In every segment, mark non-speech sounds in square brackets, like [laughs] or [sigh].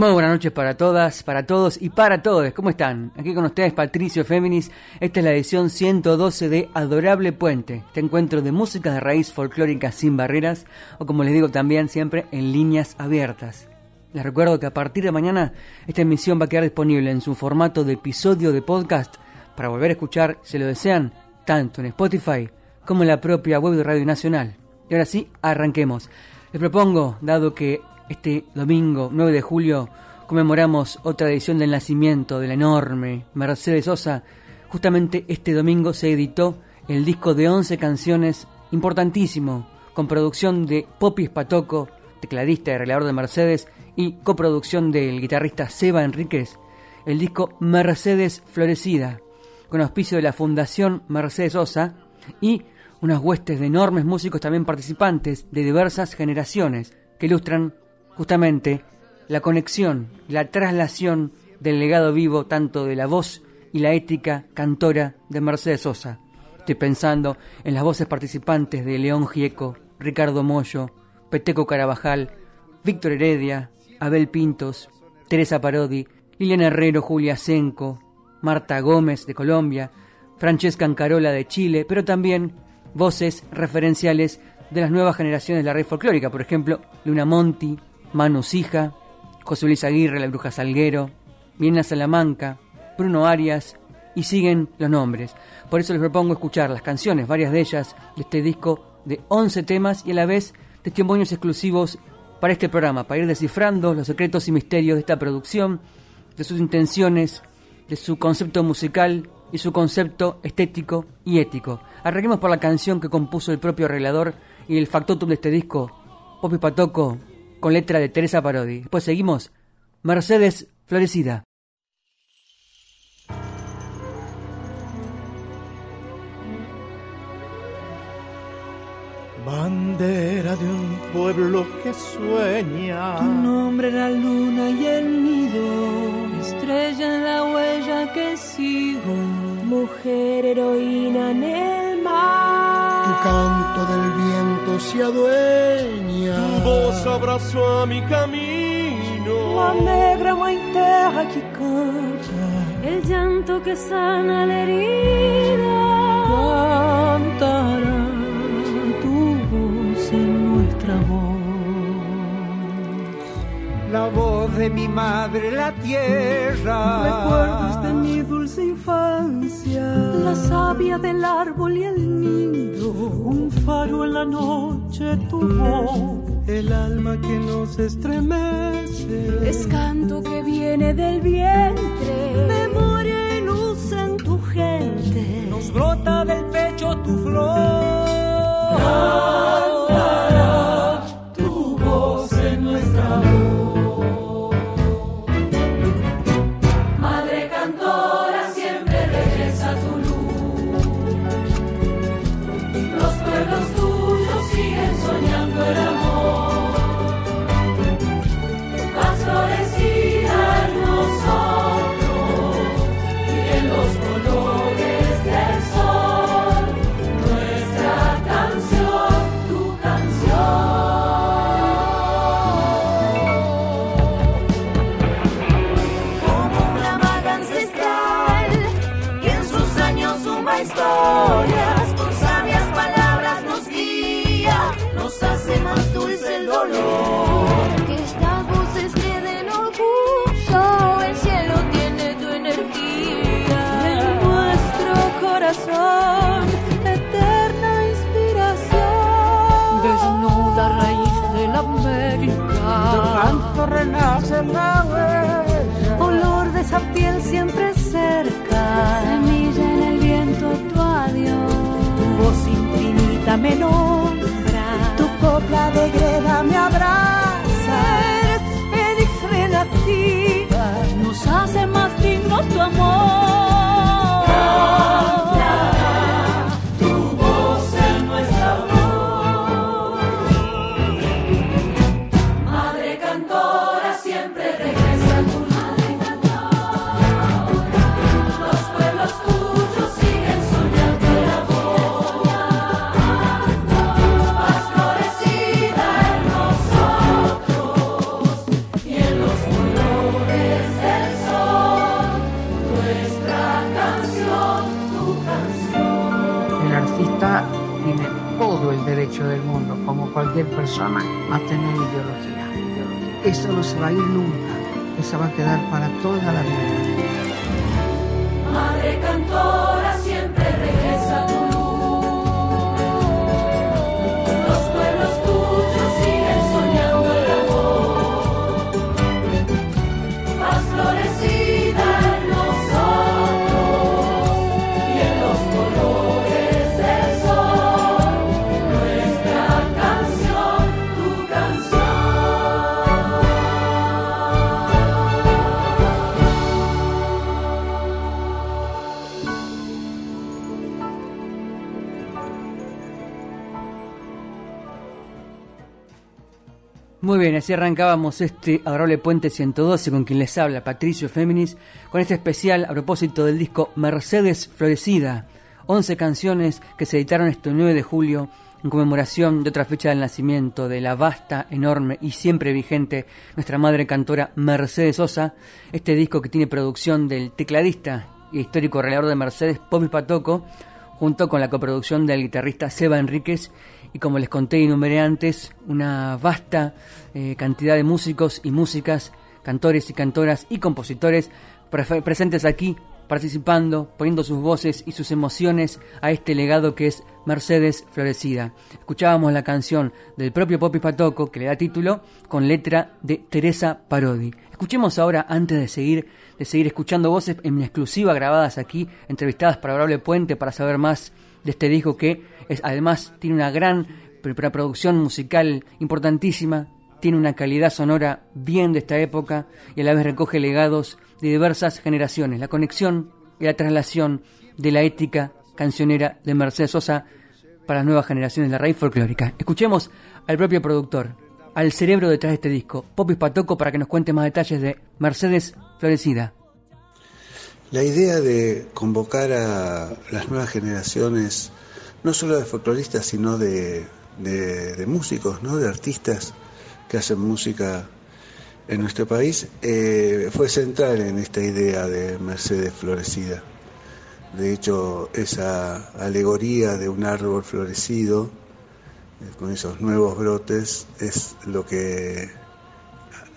Muy buenas noches para todas, para todos y para todos. ¿Cómo están? Aquí con ustedes Patricio Féminis. Esta es la edición 112 de Adorable Puente, este encuentro de música de raíz folclórica sin barreras, o como les digo también siempre en líneas abiertas. Les recuerdo que a partir de mañana esta emisión va a quedar disponible en su formato de episodio de podcast para volver a escuchar, si lo desean, tanto en Spotify como en la propia web de Radio Nacional. Y ahora sí, arranquemos. Les propongo, dado que este domingo 9 de julio conmemoramos otra edición del nacimiento de la enorme Mercedes Sosa. Justamente este domingo se editó el disco de 11 canciones importantísimo, con producción de Popi Spatoco, tecladista y arreglador de Mercedes, y coproducción del guitarrista Seba Enríquez, el disco Mercedes Florecida, con auspicio de la Fundación Mercedes Sosa y unas huestes de enormes músicos también participantes de diversas generaciones que ilustran justamente la conexión, la traslación del legado vivo tanto de la voz y la ética cantora de Mercedes Sosa. Estoy pensando en las voces participantes de León Gieco, Ricardo Mollo, Peteco Carabajal, Víctor Heredia, Abel Pintos, Teresa Parodi, Liliana Herrero, Julia Senco, Marta Gómez de Colombia, Francesca Ancarola de Chile, pero también voces referenciales de las nuevas generaciones de la red folclórica, por ejemplo, Luna Monti, Manu Sija, José Luis Aguirre, La Bruja Salguero, Viena Salamanca, Bruno Arias, y siguen los nombres. Por eso les propongo escuchar las canciones, varias de ellas, de este disco de 11 temas y a la vez testimonios exclusivos para este programa, para ir descifrando los secretos y misterios de esta producción, de sus intenciones, de su concepto musical y su concepto estético y ético. Arranquemos por la canción que compuso el propio arreglador y el factotum de este disco, Popi Patoco, con letra de Teresa Parodi. Después seguimos, Mercedes Florecida. Bandera de un pueblo que sueña. Tu nombre la luna y el nido. Estrella en la huella que sigo. Mujer heroína en el mar. Tu canto del viento se adueña. Tu voz abrazó a mi camino. La negra terra que canta. El llanto que sana la herida. Cantará tu voz en nuestra voz. La voz de mi madre, la tierra. Recuerdos de mi dulce infancia. La savia del árbol y el nido. Un faro en la noche, tu voz. El alma que nos estremece. Es canto que viene del vientre. Memoria y luz en tu gente. Nos brota del pecho tu flor. Cantará tu voz en nuestra voz. tu copla de greda me abraza. Eres Fénix renacida, nos hace más dignos tu amor. Persona, a tener ideología. Eso no se va a ir nunca, eso va a quedar para toda la vida. Muy bien, así arrancábamos este adorable Puente 112 con quien les habla Patricio Féminis, con este especial a propósito del disco Mercedes Florecida, 11 canciones que se editaron este 9 de julio en conmemoración de otra fecha del nacimiento de la vasta, enorme y siempre vigente nuestra madre cantora Mercedes Sosa, este disco que tiene producción del tecladista y histórico relador de Mercedes, Popi Patoco, junto con la coproducción del guitarrista Seba Enríquez y como les conté y enumeré antes, una vasta eh, cantidad de músicos y músicas, cantores y cantoras y compositores presentes aquí, participando, poniendo sus voces y sus emociones a este legado que es Mercedes Florecida. Escuchábamos la canción del propio Popi Patoco, que le da título, con letra de Teresa Parodi. Escuchemos ahora, antes de seguir, de seguir escuchando voces en exclusiva grabadas aquí, entrevistadas para Honorable Puente, para saber más de este disco que además tiene una gran preproducción musical importantísima, tiene una calidad sonora bien de esta época y a la vez recoge legados de diversas generaciones. La conexión y la traslación de la ética cancionera de Mercedes Sosa para las nuevas generaciones de la raíz folclórica. Escuchemos al propio productor, al cerebro detrás de este disco, Popis Patoco, para que nos cuente más detalles de Mercedes Florecida. La idea de convocar a las nuevas generaciones no solo de folcloristas, sino de, músicos, ¿no? de artistas que hacen música en nuestro país, eh, fue central en esta idea de Mercedes Florecida. De hecho, esa alegoría de un árbol florecido, con esos nuevos brotes, es lo que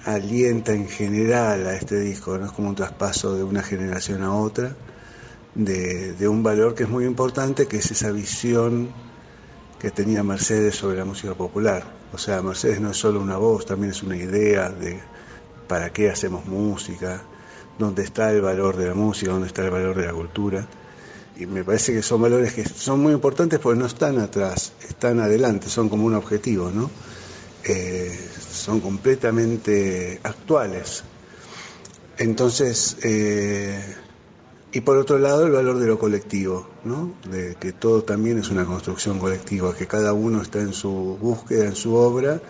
alienta en general a este disco, no es como un traspaso de una generación a otra, de, un valor que es muy importante, que es esa visión que tenía Mercedes sobre la música popular. O sea, Mercedes no es solo una voz, también es una idea de para qué hacemos música, dónde está el valor de la música, dónde está el valor de la cultura. Y me parece que son valores que son muy importantes porque no están atrás, están adelante, son como un objetivo, ¿no? Eh, son completamente actuales. Entonces, eh, y por otro lado, el valor de lo colectivo, ¿no? de que todo también es una construcción colectiva, que cada uno está en su búsqueda, en su obra,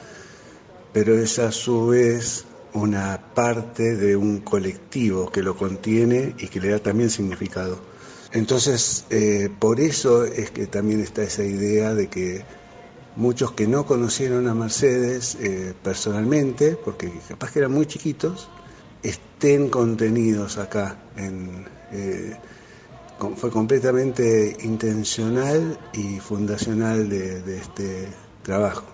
pero es a su vez una parte de un colectivo que lo contiene y que le da también significado. Entonces, eh, por eso es que también está esa idea de que muchos que no conocieron a Mercedes eh, personalmente, porque capaz que eran muy chiquitos, estén contenidos acá en, eh, fue completamente intencional y fundacional de, este trabajo.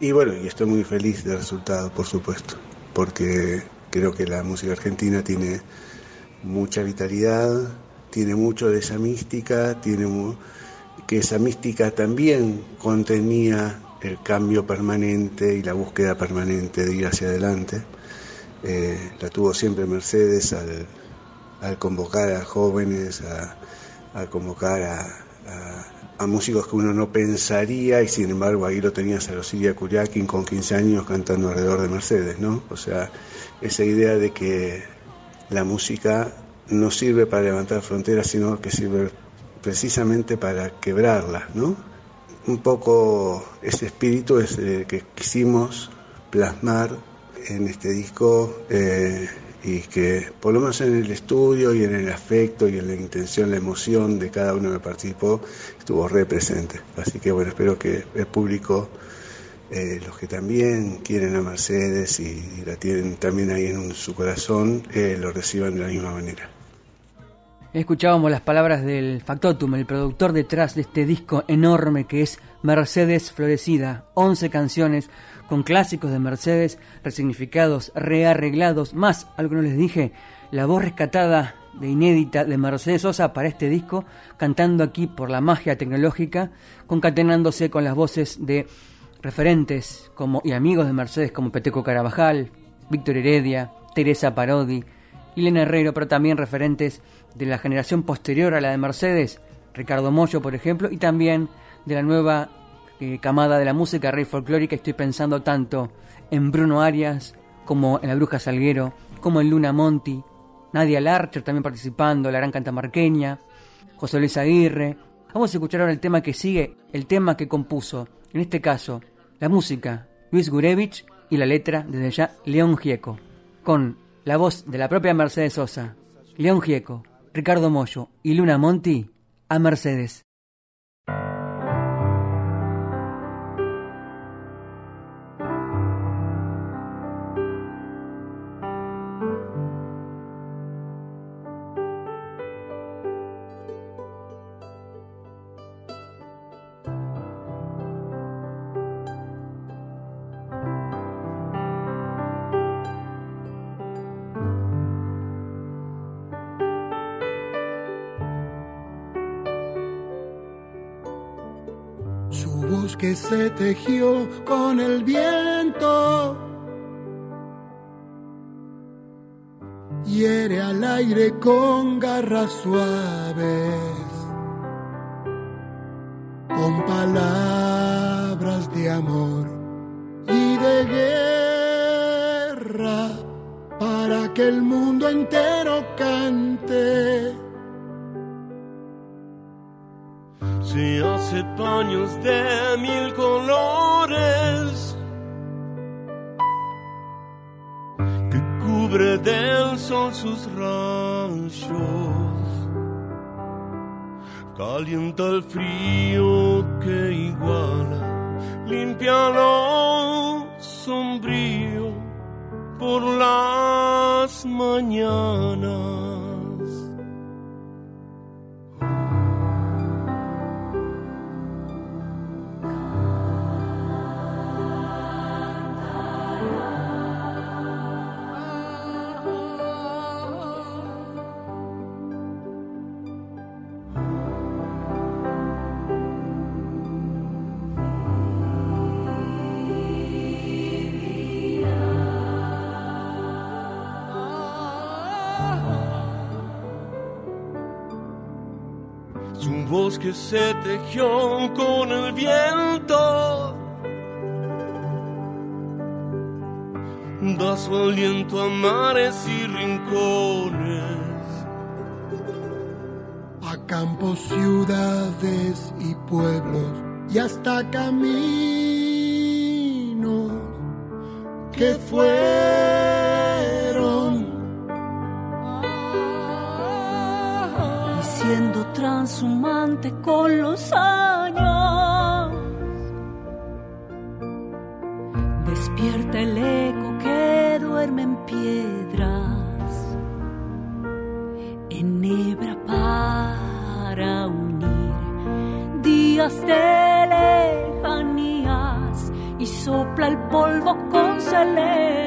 Y bueno, y estoy muy feliz del resultado, por supuesto, porque creo que la música argentina tiene mucha vitalidad, tiene mucho de esa mística, tiene que esa mística también contenía el cambio permanente y la búsqueda permanente de ir hacia adelante. Eh, la tuvo siempre Mercedes al, convocar a jóvenes, a, convocar a, músicos que uno no pensaría y sin embargo ahí lo tenías a Rosilia Curiaquín con 15 años cantando alrededor de Mercedes, ¿no? O sea, esa idea de que la música no sirve para levantar fronteras, sino que sirve precisamente para quebrarlas, ¿no? Un poco ese espíritu es el que quisimos plasmar en este disco eh, y que por lo menos en el estudio y en el afecto y en la intención, la emoción de cada uno que participó estuvo re presente. Así que bueno, espero que el público, eh, los que también quieren a Mercedes y, la tienen también ahí en su corazón, eh, lo reciban de la misma manera. Escuchábamos las palabras del Factotum, el productor detrás de este disco enorme que es Mercedes Florecida, 11 canciones con clásicos de Mercedes, resignificados, rearreglados, más algo no les dije, la voz rescatada de inédita de Mercedes Sosa para este disco, cantando aquí por la magia tecnológica, concatenándose con las voces de referentes como y amigos de Mercedes como Peteco Carabajal, Víctor Heredia, Teresa Parodi, Elena Herrero, pero también referentes de la generación posterior a la de Mercedes, Ricardo Mollo, por ejemplo, y también de la nueva eh, camada de la música rey folclórica. Estoy pensando tanto en Bruno Arias, como en La Bruja Salguero, como en Luna Monti, Nadia Larcher también participando, la gran cantamarqueña, José Luis Aguirre. Vamos a escuchar ahora el tema que sigue, el tema que compuso, en este caso, la música, Luis Gurevich y la letra, desde ya, León Gieco, con la voz de la propia Mercedes Sosa, León Gieco, Ricardo Mollo y Luna Monti, a Mercedes. Que se tejió con el viento. Hiere al aire con garras suaves, con palabras de amor y de guerra, para que el mundo entero cante se hace paños de mil colores que cubre del sol sus ranchos, calienta el frío que iguala, limpia lo sombrío por las mañanas. Que se tejió con el viento. Da su aliento a mares y rincones. A campos, ciudades y pueblos y hasta caminos que fueron transhumante con los años. Despierta el eco que duerme en piedras, enhebra para unir días de lejanías y sopla el polvo con seleño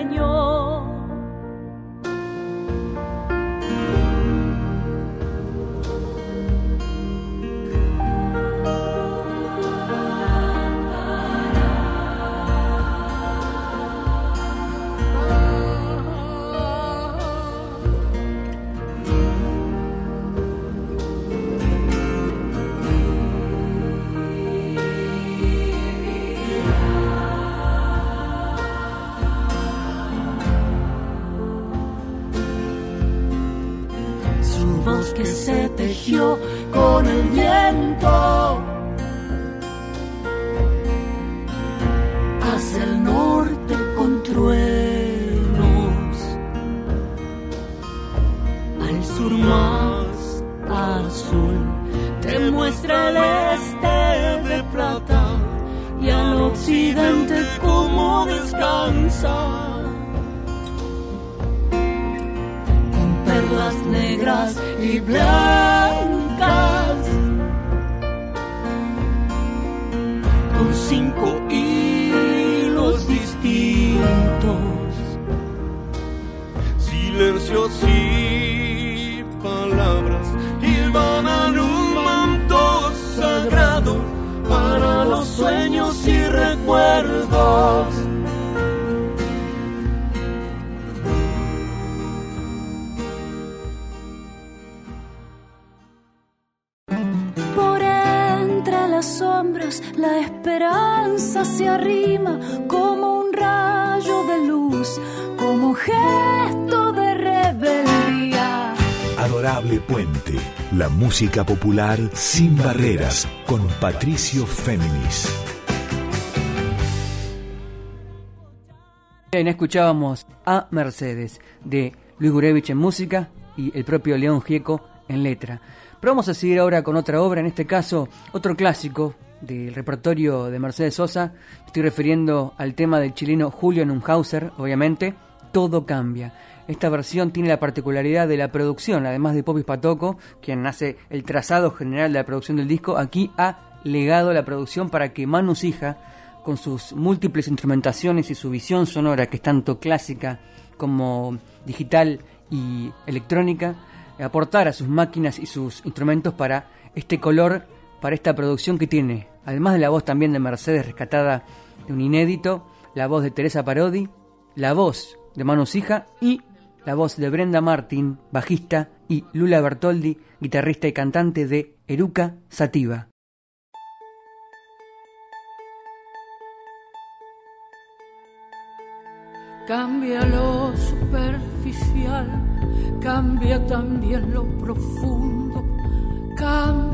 Cinco hilos distintos. Silencios y palabras hilvanan un manto sagrado para los sueños y recuerdos. La esperanza se arrima como un rayo de luz, como gesto de rebeldía. Adorable Puente, la música popular sin barreras, con Patricio Féminis. Bien, escuchábamos a Mercedes de Luis Gurevich en música y el propio León Gieco en letra. Pero vamos a seguir ahora con otra obra, en este caso otro clásico del repertorio de Mercedes Sosa. Estoy refiriendo al tema del chileno Julio Nunhauser, obviamente. Todo cambia. Esta versión tiene la particularidad de la producción, además de Popis Patoco, quien hace el trazado general de la producción del disco, aquí ha legado la producción para que Manu Sija, con sus múltiples instrumentaciones y su visión sonora, que es tanto clásica como digital y electrónica, aportara sus máquinas y sus instrumentos para este color para esta producción que tiene, además de la voz también de Mercedes rescatada de un inédito, la voz de Teresa Parodi, la voz de Manu Sija y la voz de Brenda Martin, bajista, y Lula Bertoldi, guitarrista y cantante de Eruca Sativa. Cambia lo superficial, cambia también lo profundo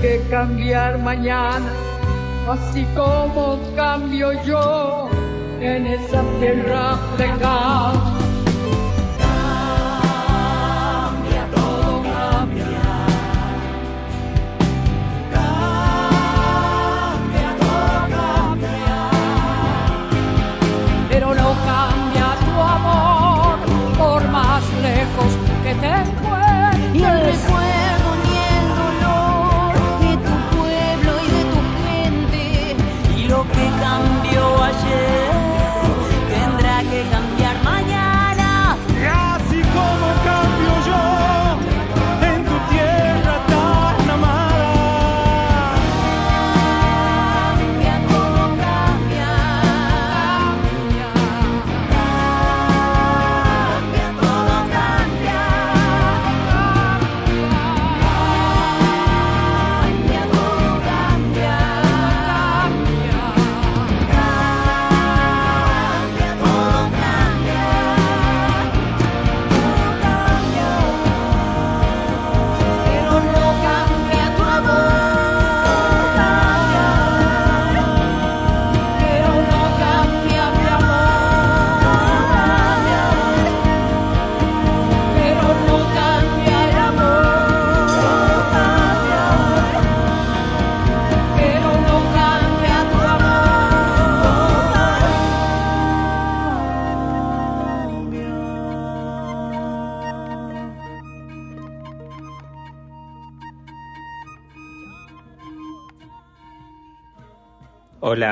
Que cambiar mañana, así como cambio yo en esa tierra lejana.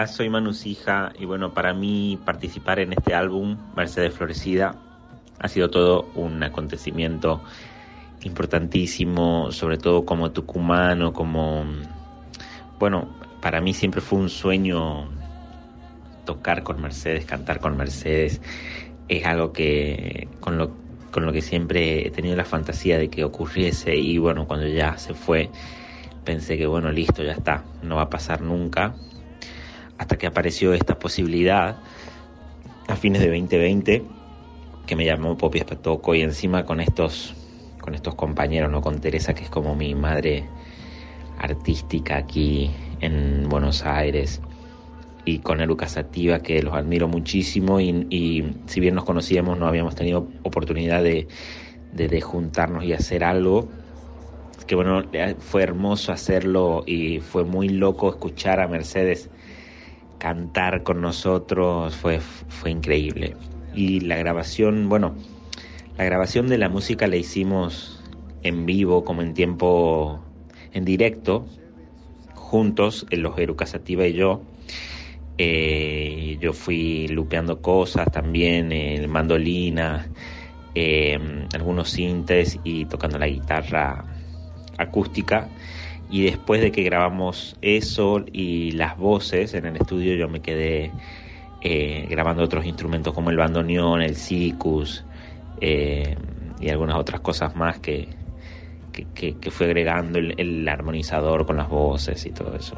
Soy Manu Sija y bueno, para mí participar en este álbum, Mercedes Florecida, ha sido todo un acontecimiento importantísimo, sobre todo como tucumano, como... Bueno, para mí siempre fue un sueño tocar con Mercedes, cantar con Mercedes. Es algo que con lo, con lo que siempre he tenido la fantasía de que ocurriese y bueno, cuando ya se fue, pensé que bueno, listo, ya está, no va a pasar nunca hasta que apareció esta posibilidad a fines de 2020 que me llamó Popi Espatoco y encima con estos con estos compañeros, no con Teresa que es como mi madre artística aquí en Buenos Aires y con Eruca Sativa que los admiro muchísimo y, si bien nos conocíamos no habíamos tenido oportunidad de, de juntarnos y hacer algo que bueno, fue hermoso hacerlo y fue muy loco escuchar a Mercedes cantar con nosotros fue, fue increíble. Y la grabación, bueno, la grabación de la música la hicimos en vivo, como en tiempo, en directo, juntos, los Eruca Sativa y yo. Eh, yo fui lupeando cosas también, el mandolina, eh, algunos sintes y tocando la guitarra acústica y después de que grabamos eso y las voces en el estudio yo me quedé eh, grabando otros instrumentos como el bandoneón, el sicus eh, y algunas otras cosas más que, que, fue agregando el, armonizador con las voces y todo eso.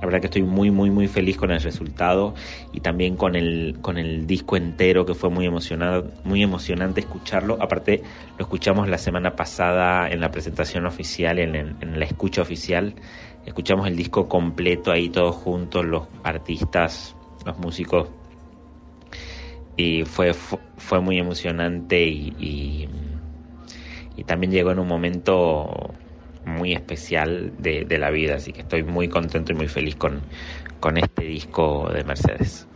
La verdad que estoy muy muy muy feliz con el resultado y también con el con el disco entero que fue muy emocionado, muy emocionante escucharlo. Aparte lo escuchamos la semana pasada en la presentación oficial, en, en, la escucha oficial. Escuchamos el disco completo ahí todos juntos, los artistas, los músicos. Y fue, fue muy emocionante y, y también llegó en un momento muy especial de, de, la vida, así que estoy muy contento y muy feliz con, con este disco de Mercedes.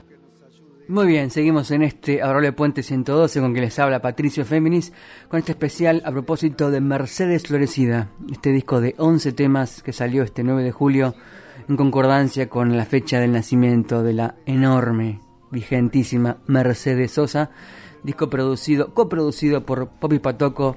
Muy bien, seguimos en este Adorable Puente 112 con que les habla Patricio Féminis, con este especial a propósito de Mercedes Florecida, este disco de 11 temas que salió este 9 de julio en concordancia con la fecha del nacimiento de la enorme, vigentísima Mercedes Sosa, disco producido, coproducido por Popi Patoco,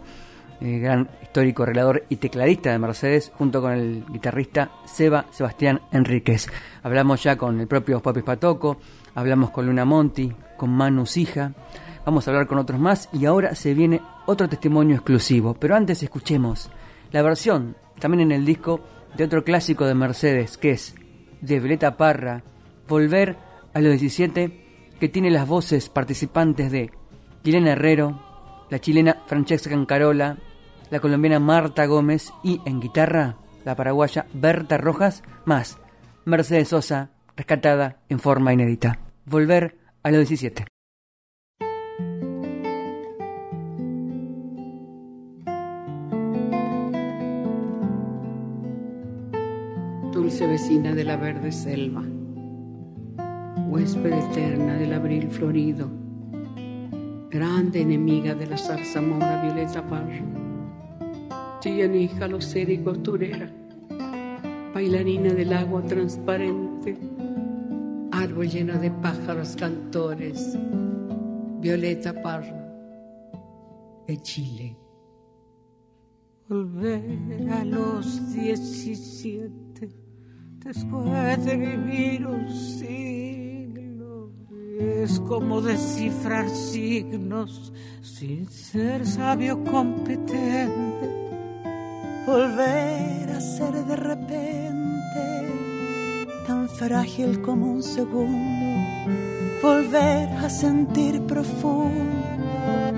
eh, gran histórico arreglador y tecladista de Mercedes, junto con el guitarrista Seba Sebastián Enríquez. Hablamos ya con el propio Papi Patoco, hablamos con Luna Monti, con Manu Sija, vamos a hablar con otros más y ahora se viene otro testimonio exclusivo. Pero antes escuchemos la versión, también en el disco, de otro clásico de Mercedes, que es de Violeta Parra, Volver a los 17, que tiene las voces participantes de Guilena Herrero, la chilena Francesca Cancarola, la colombiana Marta Gómez y en guitarra la paraguaya Berta Rojas, más Mercedes Sosa, rescatada en forma inédita. Volver a los 17. Dulce vecina de la verde selva, huésped eterna del abril florido, grande enemiga de la zarzamora violeta parra, chillanija, lucera y costurera, bailarina del agua transparente, árbol lleno de pájaros cantores, Violeta Parra, de Chile. Volver a los 17 después de vivir un siglo es como descifrar signos sin ser sabio competente. Volver a ser de repente tan frágil como un segundo. Volver a sentir profundo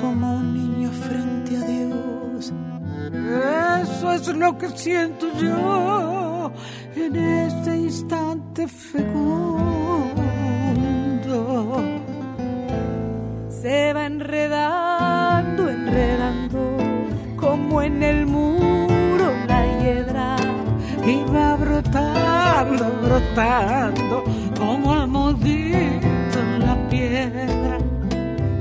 como un niño frente a Dios. Eso es lo que siento yo en este instante fecundo. Se va enredando, enredando, como en el brotando, como el mosquito en la piedra.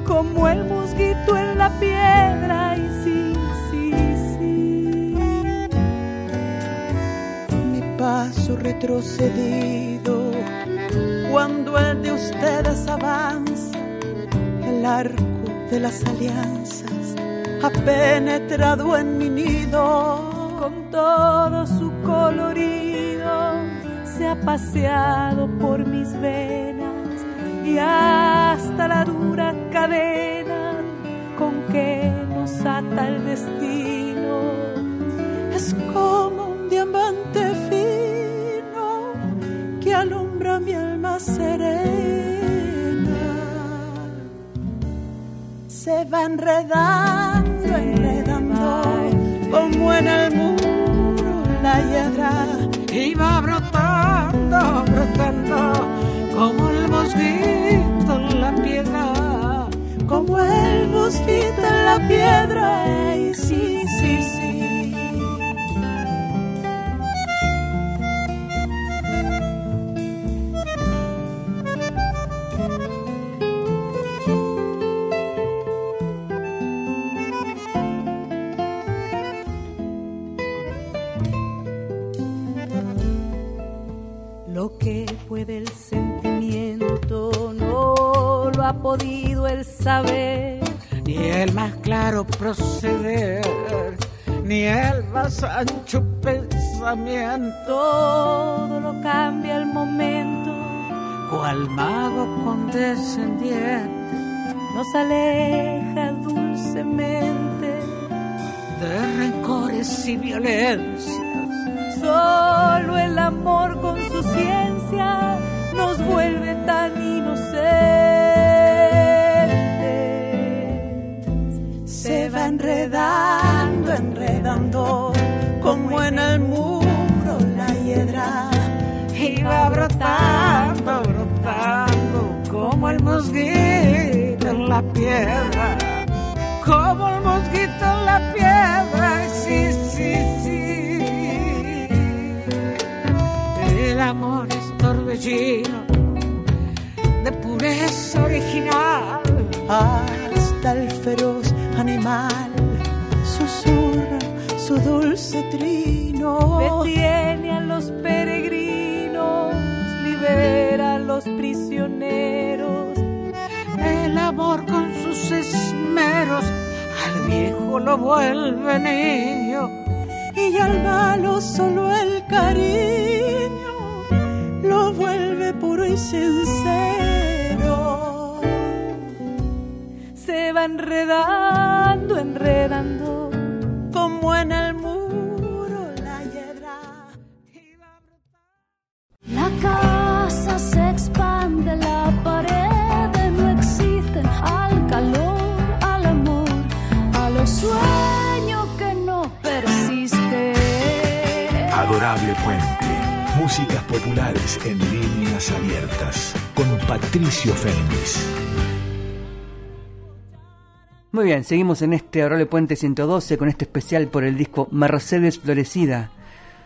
Como el mosquito en la piedra, y sí, sí, sí. Mi paso retrocedido cuando el de ustedes avanza, el arco de las alianzas ha penetrado en mi nido. Con todo su colorido se ha paseado por mis venas y hasta la dura cadena con que nos ata el destino. Es como un diamante fino que alumbra mi alma serena. Se va enredando, enredando, como en el muro la hiedra. Como el mosquito en la piedra. Como el mosquito en la piedra. Y sí, sí, sí. Podido el saber. Ni el más claro proceder, ni el más ancho pensamiento. Todo lo cambia el momento. Cual mago condescendiente nos aleja dulcemente de rencores y violencias. Solo el amor brotando, brotando, como el mosquito en la piedra. Como el mosquito en la piedra, sí, sí, sí. El amor es torbellino de pureza original. Hasta el feroz animal susurra su dulce trino. Detiene lo vuelve niño y al malo solo el cariño lo vuelve puro y sincero. Se va enredando, enredando, Músicas populares en líneas abiertas. Con Patricio Fernández. Muy bien, seguimos en este Adorable Puente 112 con este especial por el disco Mercedes Florecida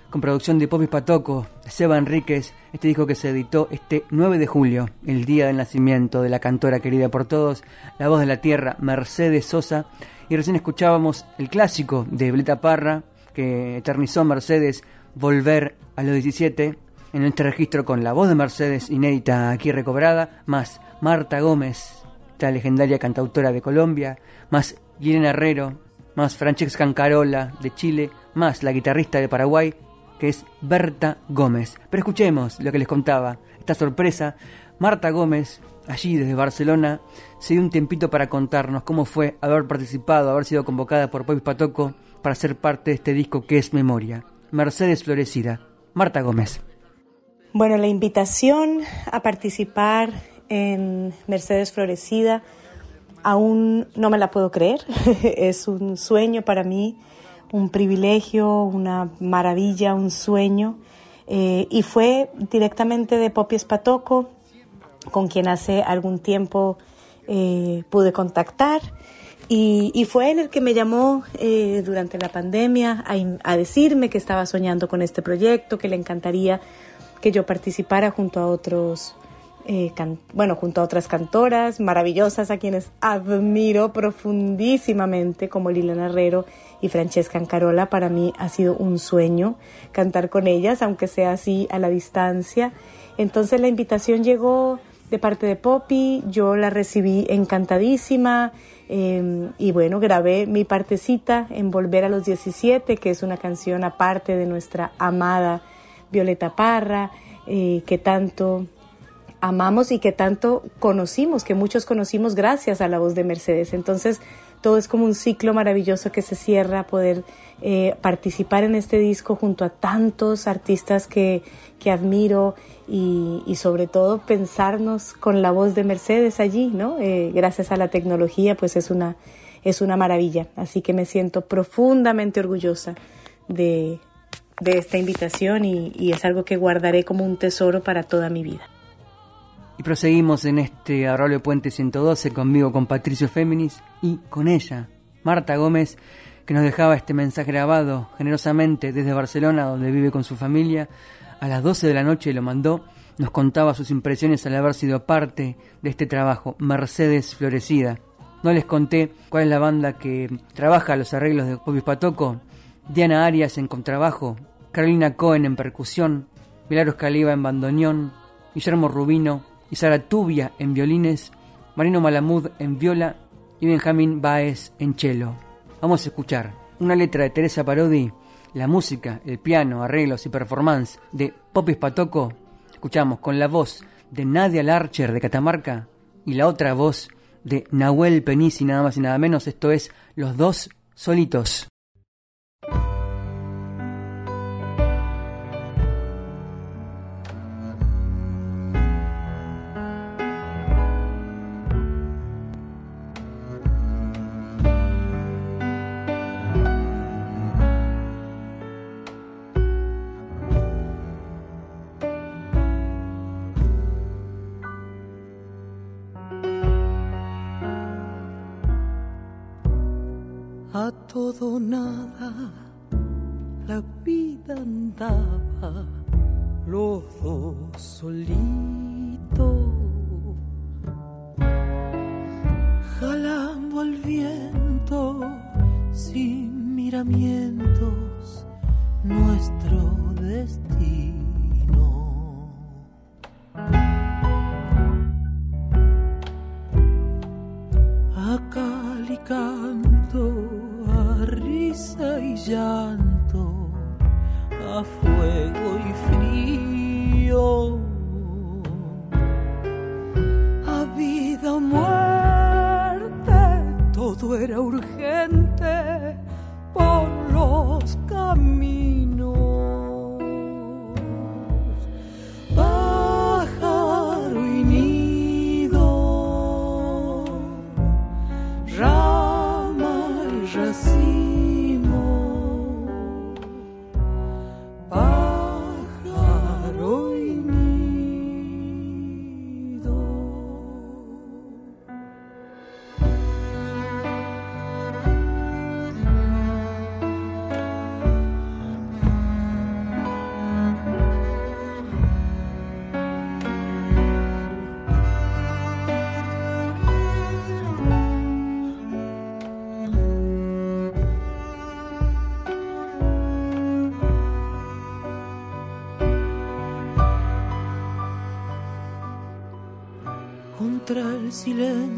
con producción de Popis Patoco, Seba Enríquez, este disco que se editó este 9 de julio, el día del nacimiento de la cantora querida por todos, la voz de la tierra, Mercedes Sosa, y recién escuchábamos el clásico de Bleta Parra, que eternizó Mercedes, Volver a los 17, en este registro con la voz de Mercedes inédita aquí recobrada, más Marta Gómez, la legendaria cantautora de Colombia, más Irene Herrero, más Francesca Cancarola de Chile, más la guitarrista de Paraguay, que es Berta Gómez. Pero escuchemos lo que les contaba, esta sorpresa. Marta Gómez, allí desde Barcelona, se dio un tiempito para contarnos cómo fue haber participado, haber sido convocada por Popis Patoco para ser parte de este disco que es Memoria. Mercedes Florecida. Marta Gómez. Bueno, la invitación a participar en Mercedes Florecida aún no me la puedo creer. [laughs] es un sueño para mí un privilegio, una maravilla, un sueño. Eh, y fue directamente de Popi Espatoco, con quien hace algún tiempo eh, pude contactar. Y, fue él el que me llamó eh, durante la pandemia a, a, decirme que estaba soñando con este proyecto, que le encantaría que yo participara junto a otros eh, bueno, junto a otras cantoras maravillosas a quienes admiro profundísimamente, como Liliana Herrero y Francesca Ancarola. Para mí ha sido un sueño cantar con ellas, aunque sea así a la distancia. Entonces la invitación llegó de parte de Poppy, yo la recibí encantadísima em, y bueno, grabé mi partecita en Volver a los 17, que es una canción aparte de nuestra amada Violeta Parra, eh, que tanto amamos y que tanto conocimos, que muchos conocimos gracias a la voz de Mercedes. Entonces, todo es como un ciclo maravilloso que se cierra, poder eh, participar en este disco junto a tantos artistas que, que admiro y, y, sobre todo pensarnos con la voz de Mercedes allí, ¿no? Eh, gracias a la tecnología, pues es una, es una maravilla. Así que me siento profundamente orgullosa de, de esta invitación y, y es algo que guardaré como un tesoro para toda mi vida. Y proseguimos en este Arroyo Puente 112 conmigo, con Patricio Féminis y con ella, Marta Gómez, que nos dejaba este mensaje grabado generosamente desde Barcelona, donde vive con su familia. A las 12 de la noche lo mandó, nos contaba sus impresiones al haber sido parte de este trabajo, Mercedes Florecida. No les conté cuál es la banda que trabaja los arreglos de Bobby Patoco. Diana Arias en contrabajo, Carolina Cohen en percusión, Milagros Caliba en bandoneón, Guillermo Rubino y Sara Tubia en violines, Marino Malamud en viola y Benjamín Baez en cello. Vamos a escuchar una letra de Teresa Parodi, la música, el piano, arreglos y performance de Popis Patoco. Escuchamos con la voz de Nadia Larcher de Catamarca y la otra voz de Nahuel Penisi, nada más y nada menos. Esto es Los dos solitos. silence.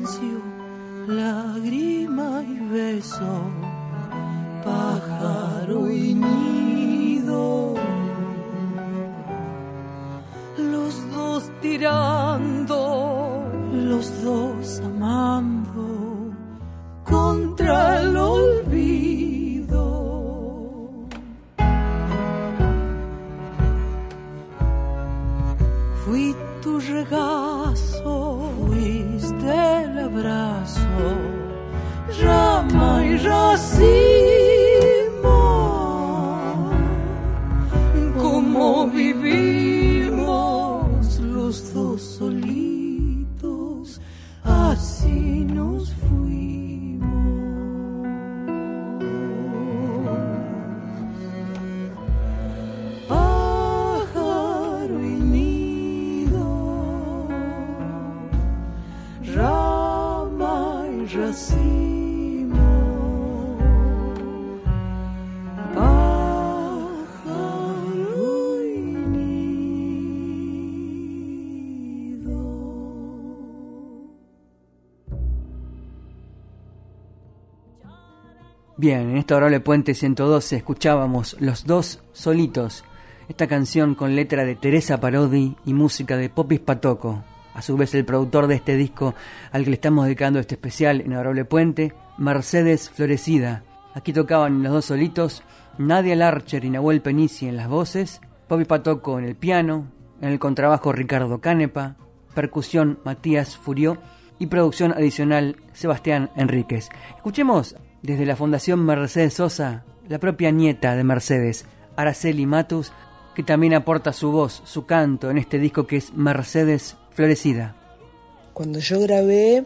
Bien, en esta adorable Puente 112 escuchábamos Los Dos Solitos, esta canción con letra de Teresa Parodi y música de Popis Patoco, a su vez el productor de este disco al que le estamos dedicando este especial en Adorable Puente, Mercedes Florecida. Aquí tocaban Los Dos Solitos, Nadia Larcher y Nahuel Penici en las voces, Popis Patoco en el piano, en el contrabajo Ricardo Canepa, percusión Matías Furió y producción adicional Sebastián Enríquez. Escuchemos desde la Fundación Mercedes Sosa, la propia nieta de Mercedes, Araceli Matus, que también aporta su voz, su canto en este disco que es Mercedes Cuando yo grabé,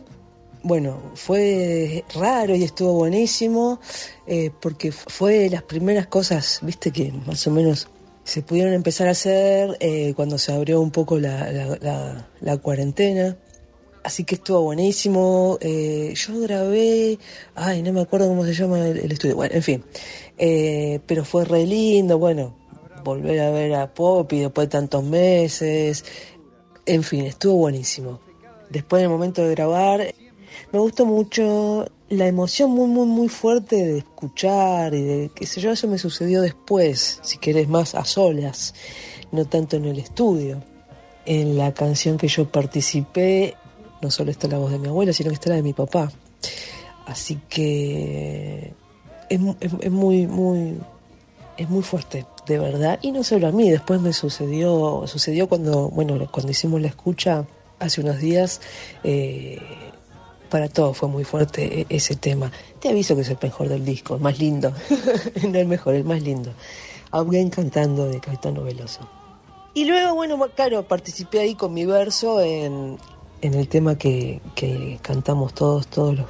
bueno, fue raro y estuvo buenísimo, eh, porque fue las primeras cosas, viste, que más o menos se pudieron empezar a hacer eh, cuando se abrió un poco la, la- la- cuarentena. Así que estuvo buenísimo. Eh, yo grabé, ay, no me acuerdo cómo se llama el, el estudio. Bueno, en fin. Pero fue re lindo, bueno, volver a ver a Poppy después de tantos meses. En fin, estuvo buenísimo. Después en el momento de grabar, me gustó mucho la emoción muy, muy, muy fuerte de escuchar y de, qué sé yo, eso me sucedió después, si querés más a solas, no tanto en el estudio. En la canción que yo participé, no solo está la voz de mi abuela, sino que está la de mi papá. Así que es, es muy, muy, es muy fuerte, de verdad. Y no solo a mí, después me sucedió, sucedió cuando, bueno, cuando hicimos la escucha hace unos días, eh, para todos fue muy fuerte e- ese tema. Te aviso que es el mejor del disco, el más lindo, [laughs] no el mejor, el más lindo. Alguien cantando de Caetano Veloso. Y luego, bueno, claro, participé ahí con mi verso en, en el tema que, que cantamos todos, todos los,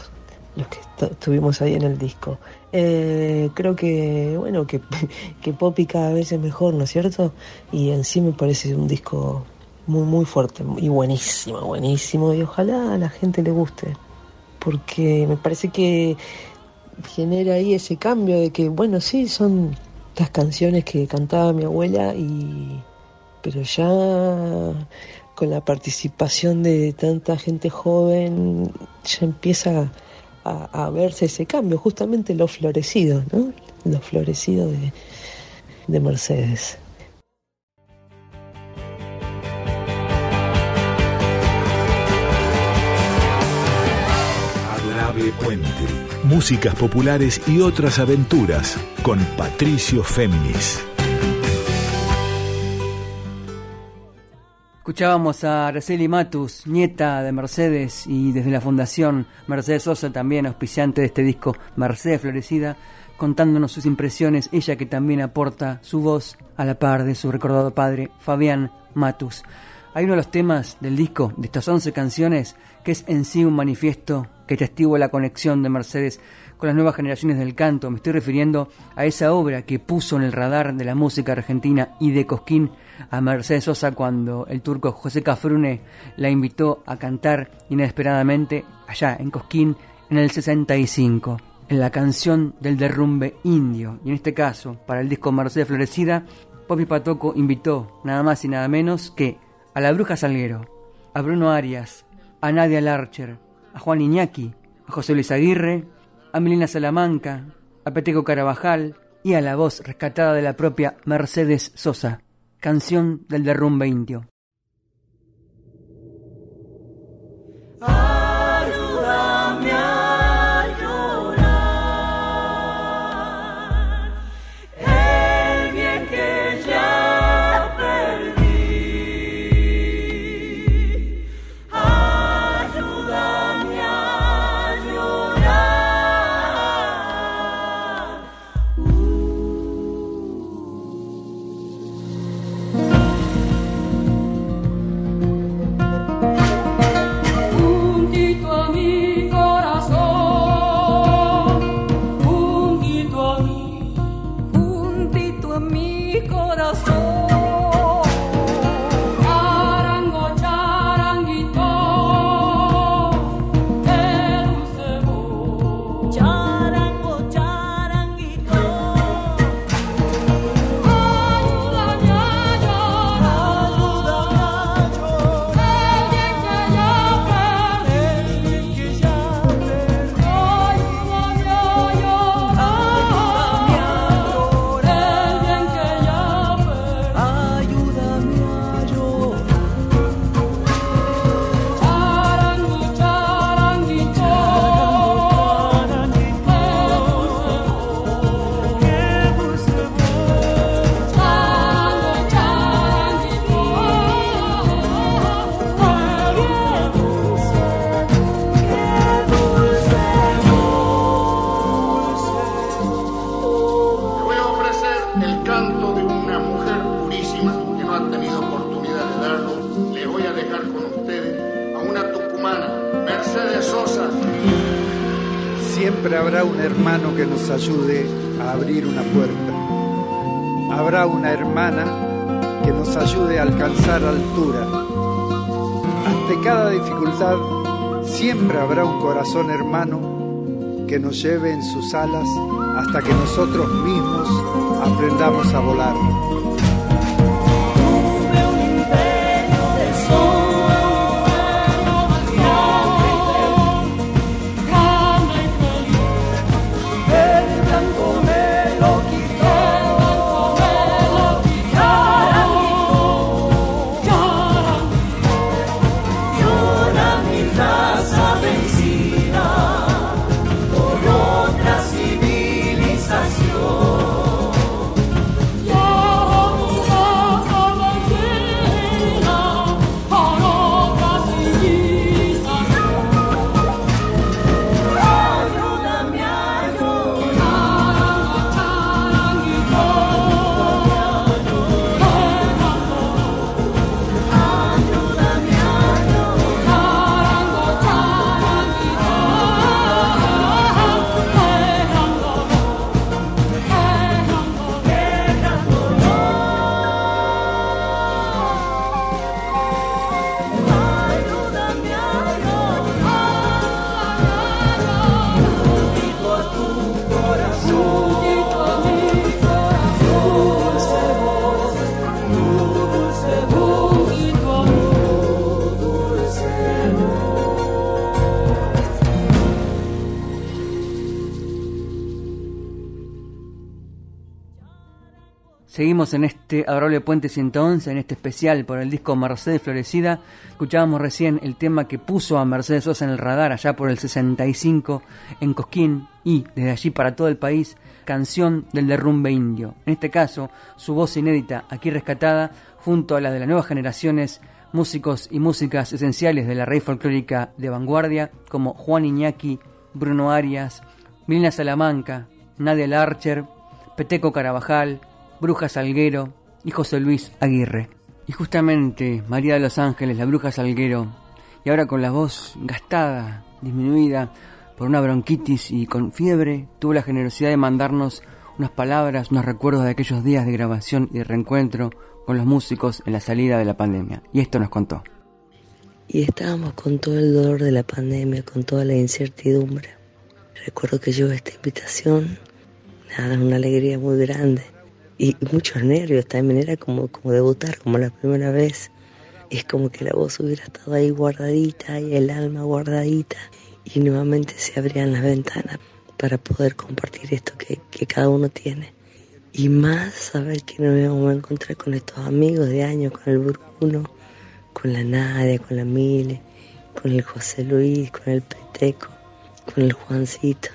los que estu- estuvimos ahí en el disco. Eh, creo que, bueno, que, [laughs] que Poppy cada vez es mejor, ¿no es cierto? Y en sí me parece un disco muy, muy fuerte y buenísimo, buenísimo. Y ojalá a la gente le guste, porque me parece que genera ahí ese cambio de que, bueno, sí, son las canciones que cantaba mi abuela y pero ya con la participación de tanta gente joven ya empieza a, verse ese cambio, justamente lo florecido, ¿no? Lo florecido de, de Mercedes. Adorable Puente. Músicas populares y otras aventuras con Patricio Féminis. Escuchábamos a Araceli Matus, nieta de Mercedes y desde la Fundación Mercedes Sosa, también auspiciante de este disco Mercedes Florecida, contándonos sus impresiones, ella que también aporta su voz a la par de su recordado padre Fabián Matus. Hay uno de los temas del disco, de estas 11 canciones, que es en sí un manifiesto que testigua la conexión de Mercedes con las nuevas generaciones del canto. Me estoy refiriendo a esa obra que puso en el radar de la música argentina y de Cosquín a Mercedes Sosa cuando el turco José Cafrune la invitó a cantar inesperadamente allá en Cosquín en el 65, en la canción del derrumbe indio. Y en este caso, para el disco Mercedes Florecida, Poppy Patoco invitó nada más y nada menos que a la Bruja Salguero, a Bruno Arias, a Nadia Larcher, a Juan Iñaki, a José Luis Aguirre, a Milena Salamanca, a Peteco Carabajal y a la voz rescatada de la propia Mercedes Sosa, canción del derrumbe indio. Ayude a abrir una puerta. Habrá una hermana que nos ayude a alcanzar altura. Ante cada dificultad siempre habrá un corazón hermano que nos lleve en sus alas hasta que nosotros mismos aprendamos a volar. Seguimos en este adorable Puente 111, en este especial por el disco Mercedes Florecida. Escuchábamos recién el tema que puso a Mercedes Sosa en el radar allá por el 65 en Cosquín y desde allí para todo el país, canción del derrumbe indio. En este caso, su voz inédita, aquí rescatada, junto a la de las nuevas generaciones, músicos y músicas esenciales de la raíz folclórica de vanguardia, como Juan Iñaki, Bruno Arias, Milena Salamanca, Nadia Larcher, Peteco Carabajal, Bruja Salguero y José Luis Aguirre. Y justamente María de los Ángeles, la Bruja Salguero, y ahora con la voz gastada, disminuida por una bronquitis y con fiebre, tuvo la generosidad de mandarnos unas palabras, unos recuerdos de aquellos días de grabación y de reencuentro con los músicos en la salida de la pandemia. Y esto nos contó. Y estábamos con todo el dolor de la pandemia, con toda la incertidumbre. Recuerdo que yo esta invitación, nada, una alegría muy grande y muchos nervios también, era como, como debutar, como la primera vez. Es como que la voz hubiera estado ahí guardadita y el alma guardadita. y nuevamente se abrían las ventanas para poder compartir esto que, cada uno tiene. Y más saber que nos íbamos a encontrar con estos amigos de años, con el Bruno, con la Nadia, con la Mile, con el José Luis, con el Peteco, con el Juancito.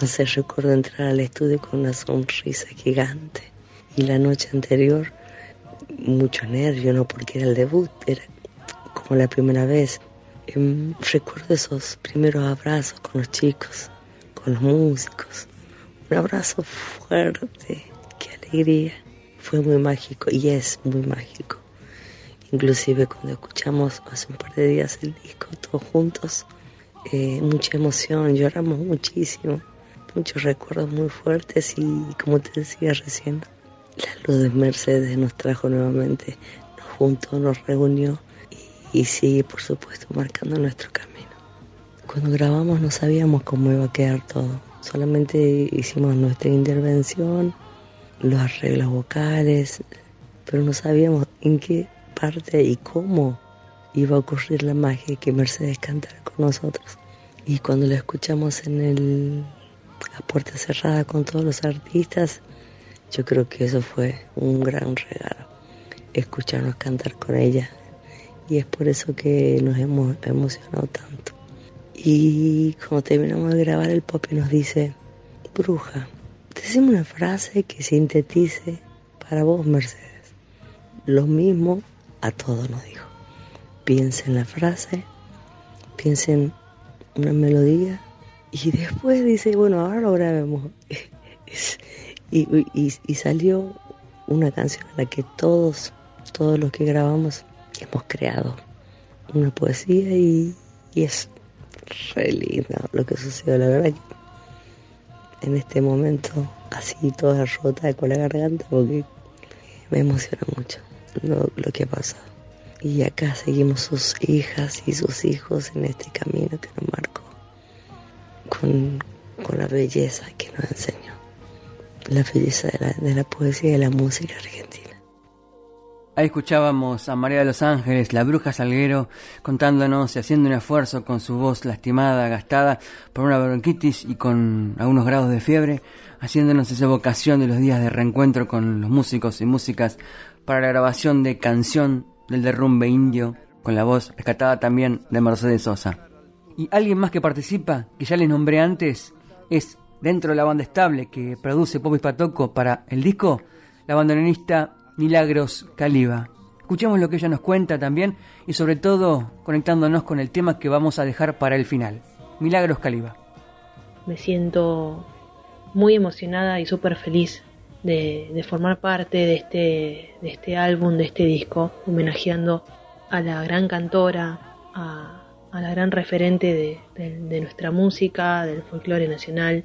No sé, recuerdo entrar al estudio con una sonrisa gigante. Y la noche anterior, mucho nervio, no porque era el debut, era como la primera vez. Em, recuerdo esos primeros abrazos con los chicos, con los músicos. Un abrazo fuerte, qué alegría. Fue muy mágico y es muy mágico. Inclusive cuando escuchamos hace un par de días el disco todos juntos, eh, mucha emoción, lloramos muchísimo, muchos recuerdos muy fuertes y como te decía recién, la luz de Mercedes nos trajo nuevamente, nos juntó, nos reunió y, sigue por supuesto marcando nuestro camino. Cuando grabamos no sabíamos cómo iba a quedar todo, solamente hicimos nuestra intervención, los arreglos vocales, pero no sabíamos en qué parte y cómo iba a ocurrir la magia que Mercedes cantara con nosotros. Y cuando la escuchamos en la puerta cerrada con todos los artistas, yo creo que eso fue un gran regalo, escucharnos cantar con ella. Y es por eso que nos hemos emocionado tanto. Y cuando terminamos de grabar, el pop nos dice, bruja, decimos una frase que sintetice para vos, Mercedes. Lo mismo a todos nos dijo. Piensa en la frase, piensa en una melodía y después dice, bueno, ahora lo grabemos. [laughs] y, salió una canción en la que todos, todos los que grabamos hemos creado una poesía y, es re lindo lo que sucedió, la verdad que en este momento así toda rota con la garganta porque me emociona mucho lo, que ha pasado. Y acá seguimos sus hijas y sus hijos en este camino que nos marcó, con, la belleza que nos enseñó, la belleza de la, de la poesía y de la música argentina. Ahí escuchábamos a María de los Ángeles, la bruja Salguero, contándonos y haciendo un esfuerzo con su voz lastimada, gastada por una bronquitis y con algunos grados de fiebre, haciéndonos esa vocación de los días de reencuentro con los músicos y músicas para la grabación de Canción del Derrumbe Indio, con la voz rescatada también de Mercedes Sosa. Y alguien más que participa, que ya les nombré antes, es dentro de la banda estable que produce Popis Patoco para el disco, la bandoneonista Milagros Caliba. Escuchemos lo que ella nos cuenta también y sobre todo conectándonos con el tema que vamos a dejar para el final. Milagros Caliba. Me siento muy emocionada y súper feliz de, formar parte de este, de este álbum, de este disco, homenajeando a la gran cantora, a, la gran referente de, nuestra música, del folclore nacional.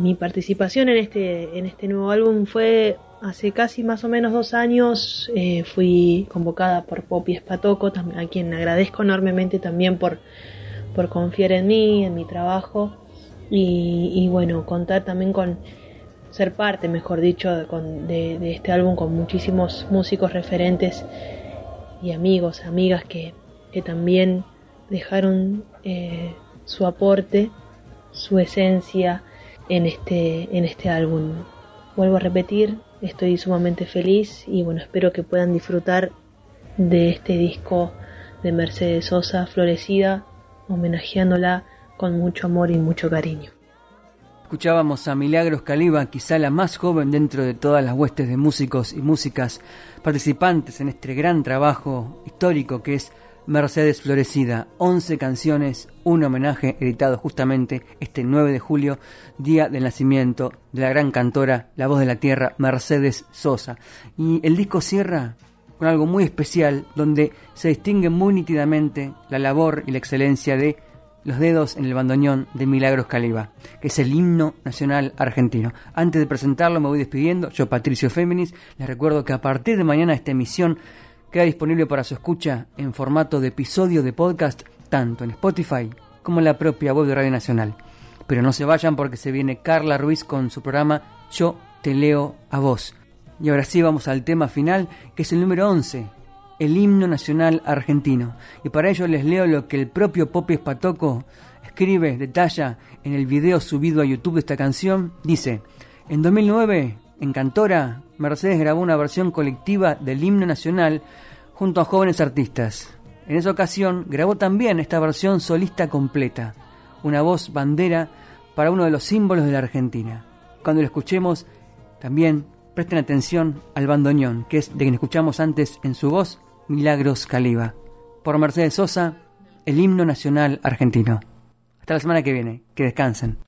Mi participación en este, en este nuevo álbum fue hace casi más o menos dos años. Eh, fui convocada por Poppy Espatoco, a quien agradezco enormemente también por, por confiar en mí, en mi trabajo. Y, bueno, contar también con ser parte, mejor dicho, de, este álbum con muchísimos músicos referentes y amigos, amigas que, también dejaron eh, su aporte, su esencia en este, en este álbum. Vuelvo a repetir, estoy sumamente feliz y bueno, espero que puedan disfrutar de este disco de Mercedes Sosa, Florecida, homenajeándola con mucho amor y mucho cariño. Escuchábamos a Milagros Caliba, quizá la más joven dentro de todas las huestes de músicos y músicas participantes en este gran trabajo histórico que es Mercedes Florecida. 11 canciones, un homenaje editado justamente este 9 de julio, día del nacimiento de la gran cantora, la voz de la tierra, Mercedes Sosa. Y el disco cierra con algo muy especial donde se distingue muy nítidamente la labor y la excelencia de los dedos en el bandoneón de Milagros Caliba, que es el himno nacional argentino. Antes de presentarlo me voy despidiendo, yo Patricio Féminis, les recuerdo que a partir de mañana esta emisión queda disponible para su escucha en formato de episodio de podcast, tanto en Spotify como en la propia web de Radio Nacional. Pero no se vayan porque se viene Carla Ruiz con su programa Yo te leo a vos. Y ahora sí vamos al tema final, que es el número 11, el himno nacional argentino. Y para ello les leo lo que el propio Popi Espatoco describe, detalla en el video subido a YouTube de esta canción, dice, en 2009, en Cantora, Mercedes grabó una versión colectiva del himno nacional junto a jóvenes artistas. En esa ocasión grabó también esta versión solista completa, una voz bandera para uno de los símbolos de la Argentina. Cuando lo escuchemos, también presten atención al bandoneón, que es de quien escuchamos antes en su voz, Milagros Caliba. Por Mercedes Sosa, el himno nacional argentino. Hasta la semana que viene, que descansen.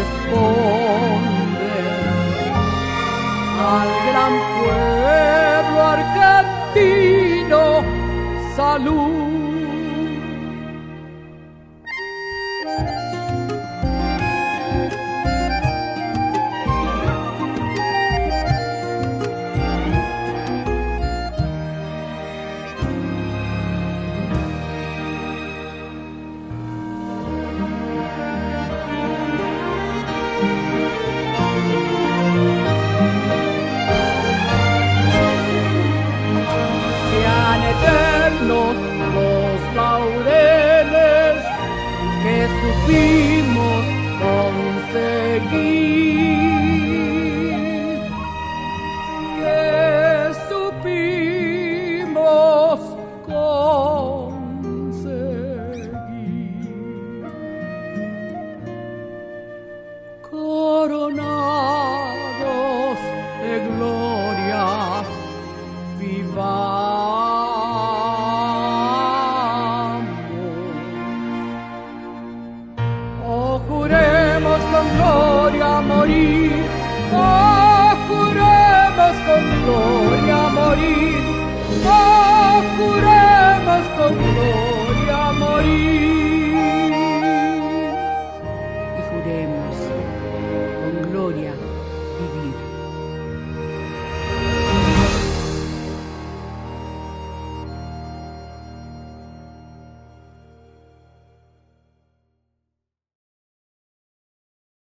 después.